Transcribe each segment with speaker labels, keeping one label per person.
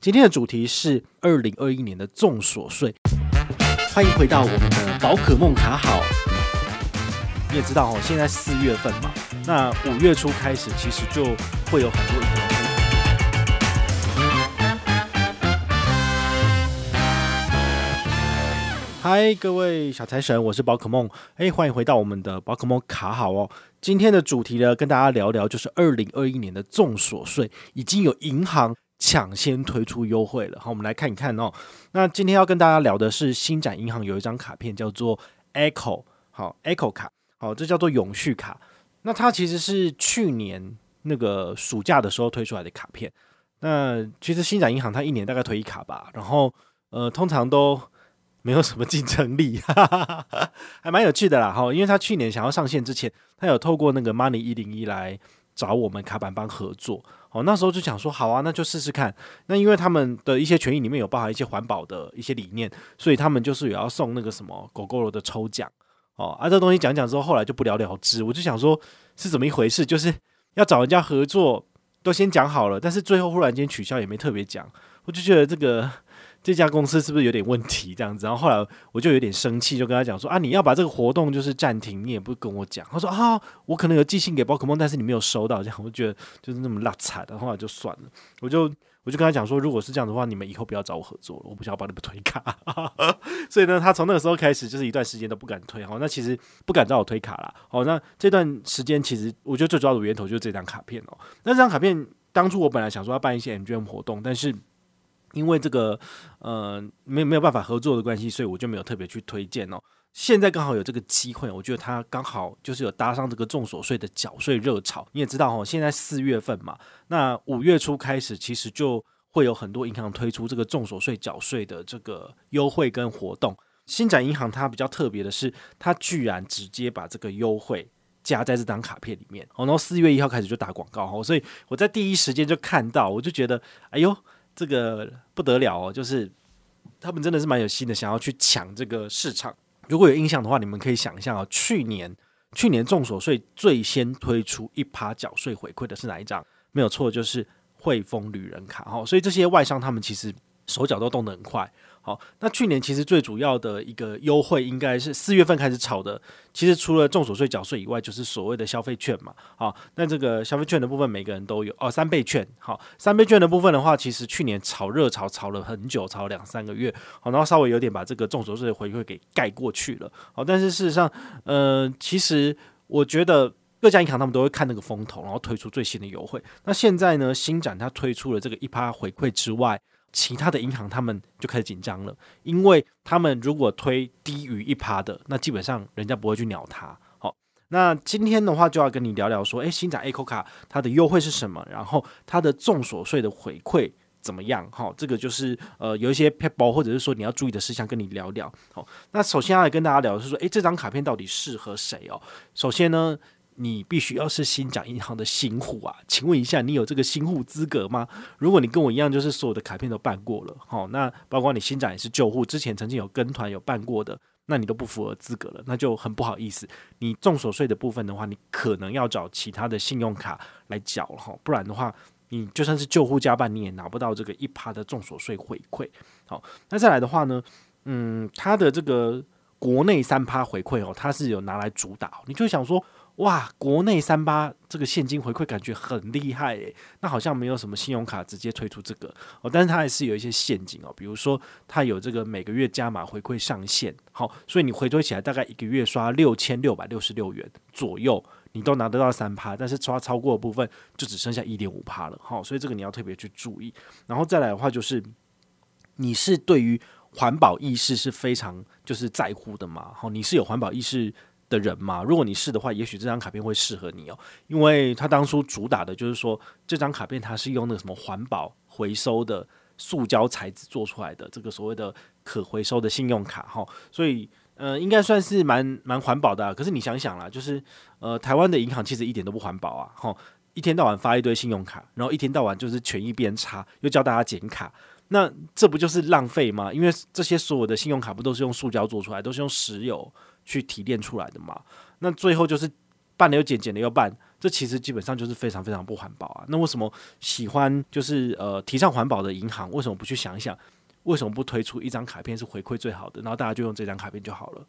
Speaker 1: 今天的主题是二零二一年的重所税。欢迎回到我们的宝可梦卡好。你也知道哦，现在四月份嘛，那五月初开始，其实就会有很多银行。嗨，各位小财神，我是宝可梦。哎，欢迎回到我们的宝可梦卡好哦。今天的主题呢，跟大家聊聊，就是二零二一年的重所税，已经有银行抢先推出优惠了。好，我们来看一看哦。那今天要跟大家聊的是，星展银行有一张卡片叫做 Echo，好，Echo 卡，好，这叫做永续卡。那它其实是去年那个暑假的时候推出来的卡片。那其实星展银行它一年大概推一卡吧，然后呃，通常都。没有什么竞争力，哈哈哈，还蛮有趣的啦哈。因为他去年想要上线之前，他有透过那个 Money 一零一来找我们卡板帮合作。哦，那时候就想说，好啊，那就试试看。那因为他们的一些权益里面有包含一些环保的一些理念，所以他们就是也要送那个什么狗狗的抽奖。哦，啊，这东西讲讲之后，后来就不了了之。我就想说，是怎么一回事？就是要找人家合作，都先讲好了，但是最后忽然间取消，也没特别讲。我就觉得这个。这家公司是不是有点问题？这样子，然后后来我就有点生气，就跟他讲说啊，你要把这个活动就是暂停，你也不跟我讲。他说啊，我可能有寄信给宝可梦，但是你没有收到，这样我觉得就是那么拉惨的，后来就算了。我就我就跟他讲说，如果是这样的话，你们以后不要找我合作了，我不想要帮你们推卡。所以呢，他从那个时候开始就是一段时间都不敢推。好，那其实不敢找我推卡啦。好，那这段时间其实我觉得最主要的源头就是这张卡片哦。那这张卡片当初我本来想说要办一些 MGM 活动，但是。因为这个呃没没有办法合作的关系，所以我就没有特别去推荐哦。现在刚好有这个机会，我觉得它刚好就是有搭上这个重所税的缴税热潮。你也知道哦，现在四月份嘛，那五月初开始，其实就会有很多银行推出这个重所税缴税的这个优惠跟活动。新展银行它比较特别的是，它居然直接把这个优惠加在这张卡片里面哦。然后四月一号开始就打广告哦，所以我在第一时间就看到，我就觉得哎呦。这个不得了哦，就是他们真的是蛮有心的，想要去抢这个市场。如果有印象的话，你们可以想一下哦，去年去年众所税最先推出一趴缴税回馈的是哪一张？没有错，就是汇丰旅人卡哦。所以这些外商他们其实手脚都动得很快。好，那去年其实最主要的一个优惠应该是四月份开始炒的。其实除了重所税缴税以外，就是所谓的消费券嘛。好，那这个消费券的部分每个人都有哦。三倍券，好，三倍券的部分的话，其实去年炒热潮炒了很久，炒两三个月。好，然后稍微有点把这个重所税回馈给盖过去了。好，但是事实上，呃，其实我觉得各家银行他们都会看那个风头，然后推出最新的优惠。那现在呢，新展它推出了这个一趴回馈之外。其他的银行他们就开始紧张了，因为他们如果推低于一趴的，那基本上人家不会去鸟它。好，那今天的话就要跟你聊聊说，诶，新展 A 口卡它的优惠是什么？然后它的重所税的回馈怎么样？好，这个就是呃有一些撇步或者是说你要注意的事项，跟你聊聊。好，那首先要来跟大家聊的是说，诶，这张卡片到底适合谁哦？首先呢。你必须要是新展银行的新户啊，请问一下，你有这个新户资格吗？如果你跟我一样，就是所有的卡片都办过了，好，那包括你新展也是旧户，之前曾经有跟团有办过的，那你都不符合资格了，那就很不好意思。你重所税的部分的话，你可能要找其他的信用卡来缴了哈，不然的话，你就算是旧户加办，你也拿不到这个一趴的重所税回馈。好，那再来的话呢，嗯，它的这个国内三趴回馈哦，它是有拿来主打，你就想说。哇，国内三八这个现金回馈感觉很厉害诶，那好像没有什么信用卡直接推出这个哦，但是它还是有一些陷阱哦，比如说它有这个每个月加码回馈上限，好，所以你回推起来大概一个月刷六千六百六十六元左右，你都拿得到三趴，但是刷超过的部分就只剩下一点五趴了，好，所以这个你要特别去注意。然后再来的话就是，你是对于环保意识是非常就是在乎的嘛？好，你是有环保意识的人嘛，如果你是的话，也许这张卡片会适合你哦，因为他当初主打的就是说，这张卡片它是用那个什么环保回收的塑胶材质做出来的，这个所谓的可回收的信用卡哈，所以呃，应该算是蛮蛮环保的啊。可是你想想啦，就是呃，台湾的银行其实一点都不环保啊，哈，一天到晚发一堆信用卡，然后一天到晚就是权益变差，又教大家剪卡，那这不就是浪费吗？因为这些所有的信用卡不都是用塑胶做出来，都是用石油。去提炼出来的嘛，那最后就是办了又减，减了又办，这其实基本上就是非常非常不环保啊。那为什么喜欢就是呃提倡环保的银行，为什么不去想一想，为什么不推出一张卡片是回馈最好的，然后大家就用这张卡片就好了？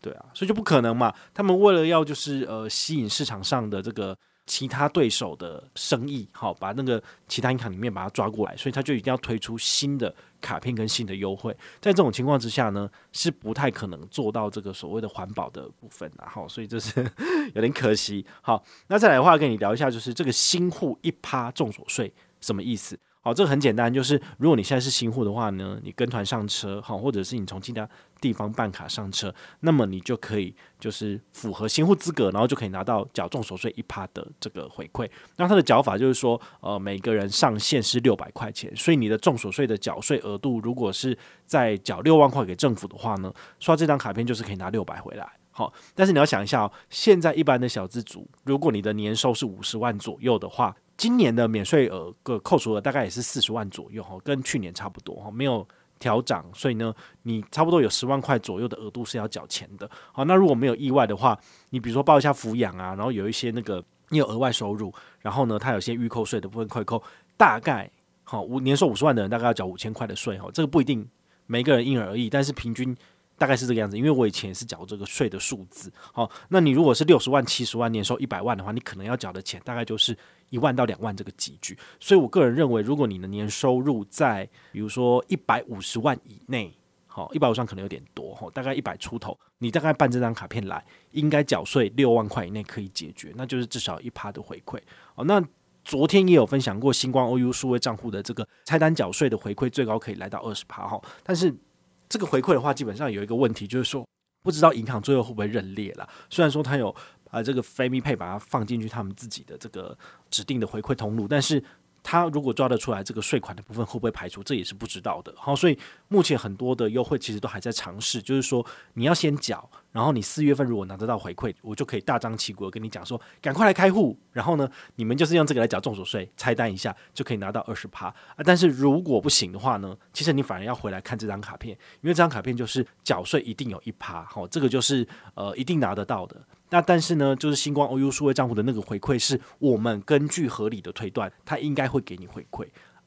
Speaker 1: 对啊，所以就不可能嘛。他们为了要就是呃吸引市场上的这个。其他对手的生意，好，把那个其他银行里面把它抓过来，所以他就一定要推出新的卡片跟新的优惠。在这种情况之下呢，是不太可能做到这个所谓的环保的部分，然后所以这是 有点可惜。好，那再来的话，跟你聊一下，就是这个新户一趴重所税什么意思？好，这个很简单，就是如果你现在是新户的话呢，你跟团上车，好，或者是你从其他地方办卡上车，那么你就可以就是符合新户资格，然后就可以拿到缴重所税一趴的这个回馈。那它的缴法就是说，呃，每个人上限是六百块钱，所以你的重所税的缴税额度如果是在缴六万块给政府的话呢，刷这张卡片就是可以拿六百回来。好，但是你要想一下哦，现在一般的小资族，如果你的年收是五十万左右的话。今年的免税额个扣除额大概也是四十万左右哈，跟去年差不多哈，没有调涨，所以呢，你差不多有十万块左右的额度是要缴钱的。好，那如果没有意外的话，你比如说报一下抚养啊，然后有一些那个你有额外收入，然后呢，它有些预扣税的部分快扣，大概好五年收五十万的人大概要缴五千块的税哈，这个不一定每个人因人而异，但是平均。大概是这个样子，因为我以前也是缴这个税的数字。好，那你如果是六十万、七十万年收一百万的话，你可能要缴的钱大概就是一万到两万这个级距。所以我个人认为，如果你的年收入在比如说一百五十万以内，好，一百五十万可能有点多，哈，大概一百出头，你大概办这张卡片来，应该缴税六万块以内可以解决，那就是至少一趴的回馈。哦，那昨天也有分享过星光 OU 数位账户的这个菜单缴税的回馈，最高可以来到二十趴，哈，但是。这个回馈的话，基本上有一个问题，就是说不知道银行最后会不会认列了。虽然说他有啊这个 FamiPay 把它放进去他们自己的这个指定的回馈通路，但是。他如果抓得出来这个税款的部分会不会排除，这也是不知道的。好，所以目前很多的优惠其实都还在尝试，就是说你要先缴，然后你四月份如果拿得到回馈，我就可以大张旗鼓的跟你讲说，赶快来开户，然后呢，你们就是用这个来缴重所税，拆单一下就可以拿到二十趴啊。但是如果不行的话呢，其实你反而要回来看这张卡片，因为这张卡片就是缴税一定有一趴，好，这个就是呃一定拿得到的。那但是呢，就是星光 OU 数位账户的那个回馈，是我们根据合理的推断，它应该会给你回馈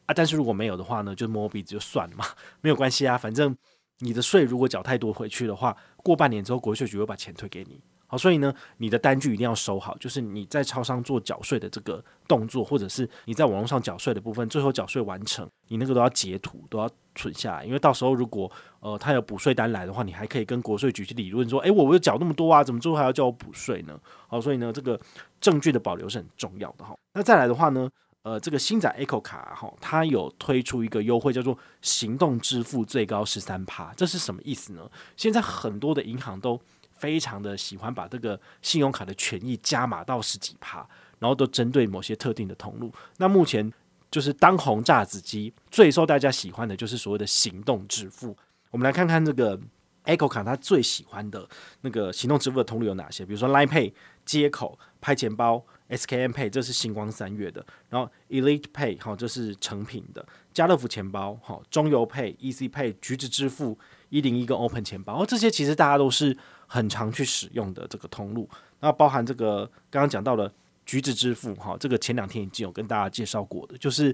Speaker 1: 啊。但是如果没有的话呢，就摸鼻子就算了嘛，没有关系啊，反正你的税如果缴太多回去的话，过半年之后国税局会把钱退给你。好，所以呢，你的单据一定要收好，就是你在超商做缴税的这个动作，或者是你在网络上缴税的部分，最后缴税完成，你那个都要截图，都要存下来，因为到时候如果呃他有补税单来的话，你还可以跟国税局去理论说，诶，我我有缴那么多啊，怎么最后还要叫我补税呢？好，所以呢，这个证据的保留是很重要的哈。那再来的话呢，呃，这个星展 Echo 卡哈，它有推出一个优惠，叫做行动支付最高十三趴，这是什么意思呢？现在很多的银行都非常的喜欢把这个信用卡的权益加码到十几趴，然后都针对某些特定的通路。那目前就是当红炸子鸡，最受大家喜欢的就是所谓的行动支付。我们来看看这个 Echo 卡，它最喜欢的那个行动支付的通路有哪些？比如说 Line Pay 接口、拍钱包、SKM Pay，这是星光三月的；然后 Elite Pay 好，这是成品的；家乐福钱包好，中邮 Pay、EC Pay、橘子支付。一零一跟 Open 钱包，这些其实大家都是很常去使用的这个通路。那包含这个刚刚讲到的橘子支付，哈，这个前两天已经有跟大家介绍过的，就是。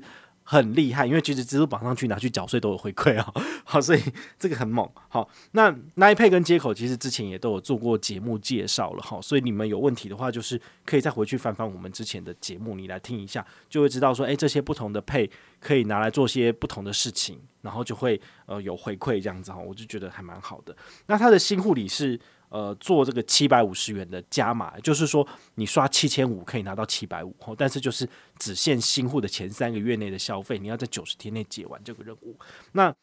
Speaker 1: 很厉害，因为其实支付绑上去拿去缴税都有回馈啊，好，所以这个很猛。好，那 Line 跟接口其实之前也都有做过节目介绍了哈，所以你们有问题的话，就是可以再回去翻翻我们之前的节目，你来听一下，就会知道说，诶，这些不同的 Pay 可以拿来做些不同的事情，然后就会呃有回馈这样子哈，我就觉得还蛮好的。那它的新护理是。呃，做这个七百五十元的加码，就是说你刷七千五可以拿到七百五，但是就是只限新户的前三个月内的消费，你要在九十天内解完这个任务。那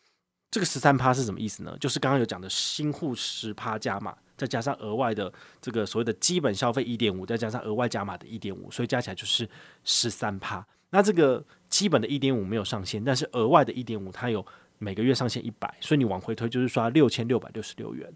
Speaker 1: 这个十三趴是什么意思呢？就是刚刚有讲的新户十趴加码，再加上额外的这个所谓的基本消费一点五，再加上额外加码的一点五，所以加起来就是十三趴。那这个基本的一点五没有上限，但是额外的一点五它有每个月上限一百，所以你往回推就是刷六千六百六十六元。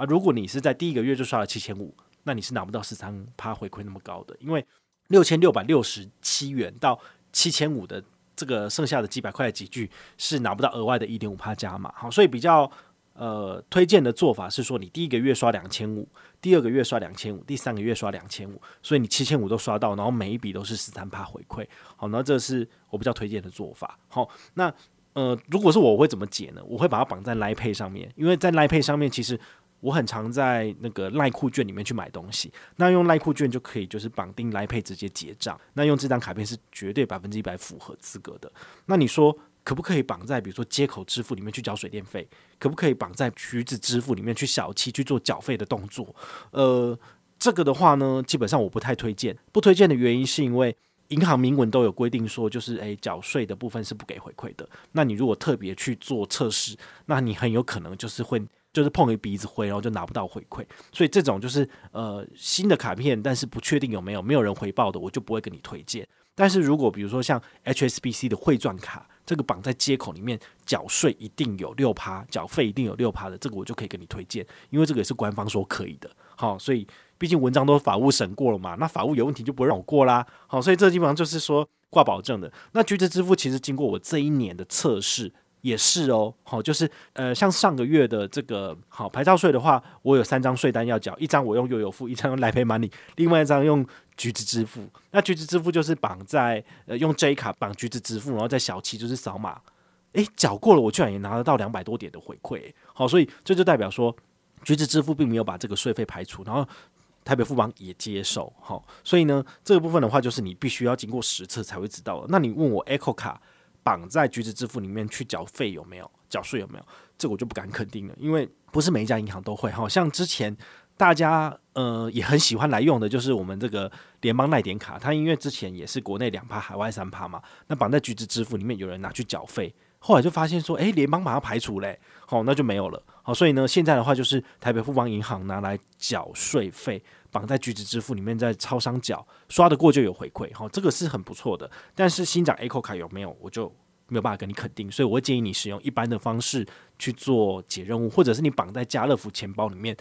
Speaker 1: 啊，如果你是在第一个月就刷了七千五，那你是拿不到十三趴回馈那么高的，因为六千六百六十七元到七千五的这个剩下的几百块的几句是拿不到额外的一点五趴加码，好，所以比较呃推荐的做法是说，你第一个月刷两千五，第二个月刷两千五，第三个月刷两千五，所以你七千五都刷到，然后每一笔都是十三趴回馈。好，那这是我比较推荐的做法。好，那呃，如果是我，我会怎么解呢？我会把它绑在 Line Pay 上面，因为在 Line Pay 上面其实。我很常在那个赖酷券里面去买东西，那用赖酷券就可以就是绑定来配直接结账，那用这张卡片是绝对百分之一百符合资格的。那你说可不可以绑在比如说接口支付里面去缴水电费？可不可以绑在橘子支付里面去小七去做缴费的动作？呃，这个的话呢，基本上我不太推荐。不推荐的原因是因为银行明文都有规定说，就是诶缴税的部分是不给回馈的。那你如果特别去做测试，那你很有可能就是会。就是碰一鼻子灰，然后就拿不到回馈，所以这种就是呃新的卡片，但是不确定有没有没有人回报的，我就不会跟你推荐。但是如果比如说像 HSBC 的汇钻卡，这个绑在接口里面缴税一定有六趴，缴费一定有六趴的，这个我就可以跟你推荐，因为这个也是官方说可以的。好，所以毕竟文章都法务审过了嘛，那法务有问题就不会让我过啦。好，所以这基本上就是说挂保证的。那橘子支付其实经过我这一年的测试。也是哦，好，就是呃，像上个月的这个好牌照税的话，我有三张税单要缴，一张我用悠游付，一张用来赔 Money，另外一张用橘子支付。那橘子支付就是绑在呃用 J 卡绑橘子支付，然后在小七就是扫码，诶，缴过了，我居然也拿得到两百多点的回馈，好，所以这就代表说橘子支付并没有把这个税费排除，然后台北富邦也接受，好，所以呢这个部分的话，就是你必须要经过实测才会知道的。那你问我 Echo 卡？绑在橘子支付里面去缴费有没有？缴税有没有？这个我就不敢肯定了，因为不是每一家银行都会。好像之前大家呃也很喜欢来用的，就是我们这个联邦耐点卡，它因为之前也是国内两趴，海外三趴嘛。那绑在橘子支付里面，有人拿去缴费，后来就发现说，诶，联邦把它排除嘞，好，那就没有了。好，所以呢，现在的话就是台北富邦银行拿来缴税费。绑在橘子支付里面，在超商缴刷得过就有回馈，哈，这个是很不错的。但是新长 Echo 卡有没有，我就没有办法跟你肯定，所以我会建议你使用一般的方式去做解任务，或者是你绑在家乐福钱包里面，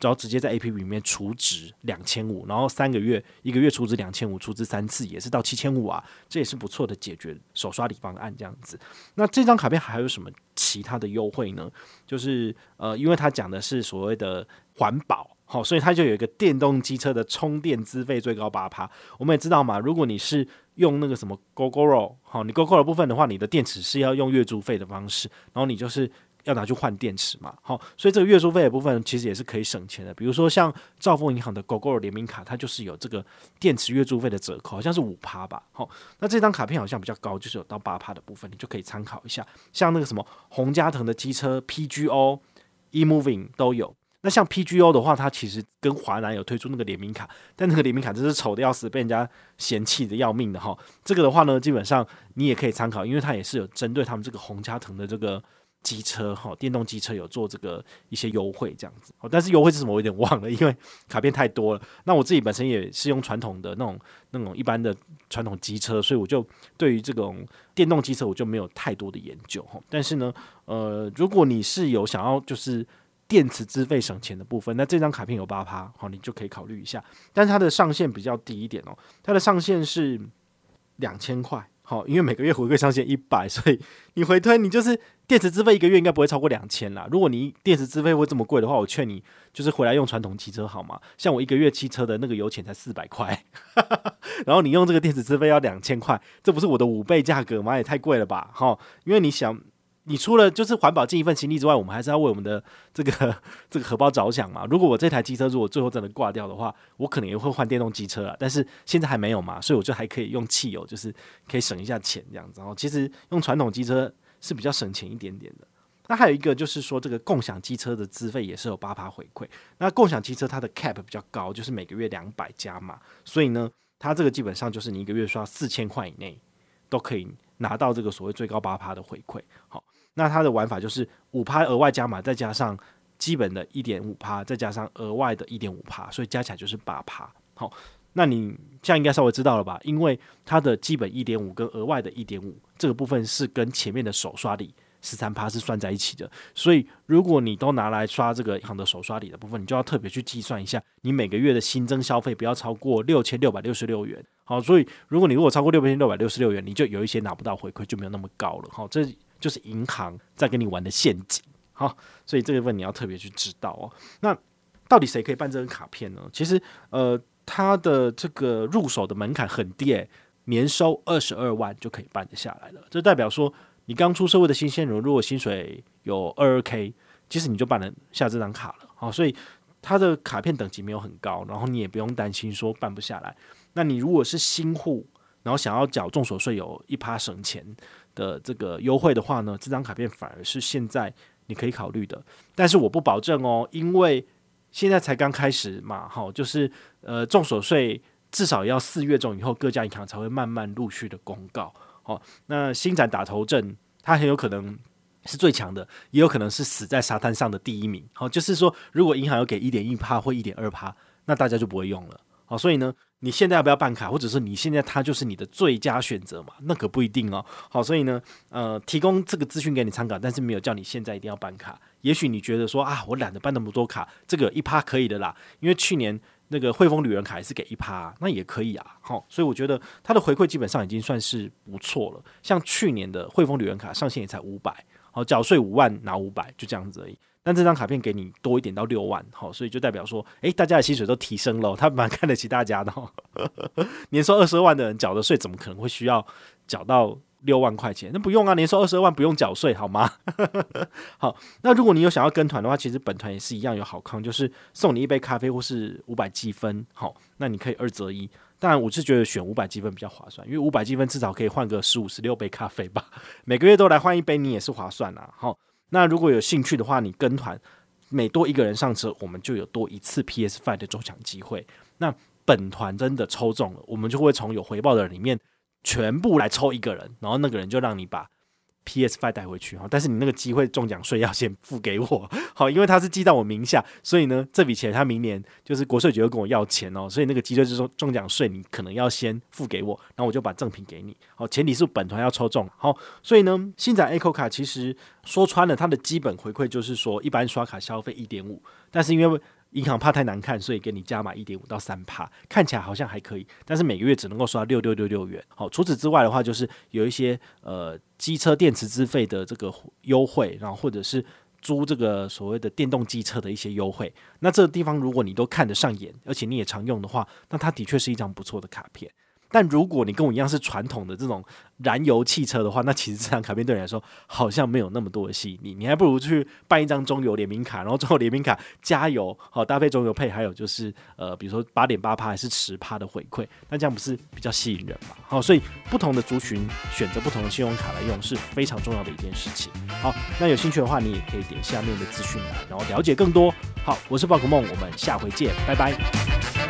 Speaker 1: 只要直接在 APP 里面储值两千五，然后三个月一个月储值两千五，储值三次也是到七千五啊，这也是不错的解决手刷礼方案这样子。那这张卡片还有什么其他的优惠呢？就是呃，因为它讲的是所谓的环保。好，所以它就有一个电动机车的充电资费最高八趴。我们也知道嘛，如果你是用那个什么 Gogoro，好，你 Gogoro 的部分的话，你的电池是要用月租费的方式，然后你就是要拿去换电池嘛。好，所以这个月租费的部分其实也是可以省钱的。比如说像兆丰银行的 Gogoro 联名卡，它就是有这个电池月租费的折扣，好像是五趴吧。好，那这张卡片好像比较高，就是有到八趴的部分，你就可以参考一下。像那个什么洪家腾的机车 PGO、eMoving 都有。那像 PGO 的话，它其实跟华南有推出那个联名卡，但那个联名卡真是丑的要死，被人家嫌弃的要命的哈。这个的话呢，基本上你也可以参考，因为它也是有针对他们这个洪家腾的这个机车哈，电动机车有做这个一些优惠这样子。但是优惠是什么我有点忘了，因为卡片太多了。那我自己本身也是用传统的那种那种一般的传统机车，所以我就对于这种电动机车我就没有太多的研究哈。但是呢，呃，如果你是有想要就是。电池资费省钱的部分，那这张卡片有八趴，好，你就可以考虑一下。但是它的上限比较低一点哦，它的上限是两千块，好，因为每个月回馈上限一百，所以你回推你就是电池资费一个月应该不会超过两千啦。如果你电池资费会这么贵的话，我劝你就是回来用传统汽车好吗？像我一个月汽车的那个油钱才四百块，然后你用这个电池资费要两千块，这不是我的五倍价格吗？也太贵了吧，哈，因为你想。你除了就是环保尽一份心力之外，我们还是要为我们的这个这个荷包着想嘛。如果我这台机车如果最后真的挂掉的话，我可能也会换电动机车了。但是现在还没有嘛，所以我就还可以用汽油，就是可以省一下钱这样子。然后其实用传统机车是比较省钱一点点的。那还有一个就是说，这个共享机车的资费也是有八趴回馈。那共享机车它的 cap 比较高，就是每个月两百加嘛，所以呢，它这个基本上就是你一个月刷四千块以内都可以拿到这个所谓最高八趴的回馈。好。那它的玩法就是五趴额外加码，再加上基本的一点五趴，再加上额外的一点五趴，所以加起来就是八趴。好，那你这样应该稍微知道了吧？因为它的基本一点五跟额外的一点五这个部分是跟前面的手刷礼十三趴是算在一起的，所以如果你都拿来刷这个银行的手刷礼的部分，你就要特别去计算一下，你每个月的新增消费不要超过六千六百六十六元。好，所以如果你如果超过六千六百六十六元，你就有一些拿不到回馈，就没有那么高了。好，这。就是银行在跟你玩的陷阱，好，所以这个部分你要特别去知道哦。那到底谁可以办这张卡片呢？其实，呃，它的这个入手的门槛很低，年收二十二万就可以办得下来了。这代表说，你刚出社会的新鲜人，如果薪水有二二 k，其实你就办得下这张卡了。好，所以它的卡片等级没有很高，然后你也不用担心说办不下来。那你如果是新户，然后想要缴重所税有一趴省钱的这个优惠的话呢，这张卡片反而是现在你可以考虑的。但是我不保证哦，因为现在才刚开始嘛，好，就是呃，综所税至少要四月中以后，各家银行才会慢慢陆续的公告。好，那新展打头阵，它很有可能是最强的，也有可能是死在沙滩上的第一名。好，就是说，如果银行要给一点一趴或一点二趴，那大家就不会用了。好，所以呢，你现在要不要办卡，或者是你现在它就是你的最佳选择嘛？那可不一定哦。好，所以呢，呃，提供这个资讯给你参考，但是没有叫你现在一定要办卡。也许你觉得说啊，我懒得办那么多卡，这个一趴可以的啦。因为去年那个汇丰旅人卡也是给一趴，那也可以啊。好，所以我觉得它的回馈基本上已经算是不错了。像去年的汇丰旅人卡上限也才五百，好，缴税五万拿五百，就这样子而已。但这张卡片给你多一点到六万，好，所以就代表说，诶，大家的薪水都提升了，他蛮看得起大家的。年收二十二万的人缴的税，怎么可能会需要缴到六万块钱？那不用啊，年收二十二万不用缴税，好吗？好，那如果你有想要跟团的话，其实本团也是一样有好康，就是送你一杯咖啡或是五百积分，好，那你可以二择一。当然，我是觉得选五百积分比较划算，因为五百积分至少可以换个十五、十六杯咖啡吧，每个月都来换一杯，你也是划算啊，好。那如果有兴趣的话，你跟团每多一个人上车，我们就有多一次 PS Five 的中奖机会。那本团真的抽中了，我们就会从有回报的人里面全部来抽一个人，然后那个人就让你把。PS5 带回去哈，但是你那个机会中奖税要先付给我，好，因为他是记到我名下，所以呢，这笔钱他明年就是国税局会跟我要钱哦，所以那个机会就是说中奖税你可能要先付给我，然后我就把赠品给你，好，前提是本团要抽中，好，所以呢，新展 Eco 卡其实说穿了，它的基本回馈就是说一般刷卡消费一点五，但是因为银行怕太难看，所以给你加码一点五到三帕，看起来好像还可以，但是每个月只能够刷六六六六元。好，除此之外的话，就是有一些呃机车电池资费的这个优惠，然后或者是租这个所谓的电动机车的一些优惠。那这个地方如果你都看得上眼，而且你也常用的话，那它的确是一张不错的卡片。但如果你跟我一样是传统的这种燃油汽车的话，那其实这张卡片对你来说好像没有那么多的吸引力。你还不如去办一张中油联名卡，然后中油联名卡加油，好搭配中油配，还有就是呃，比如说八点八趴还是十趴的回馈，那这样不是比较吸引人吗？好，所以不同的族群选择不同的信用卡来用是非常重要的一件事情。好，那有兴趣的话，你也可以点下面的资讯栏，然后了解更多。好，我是宝可梦，我们下回见，拜拜。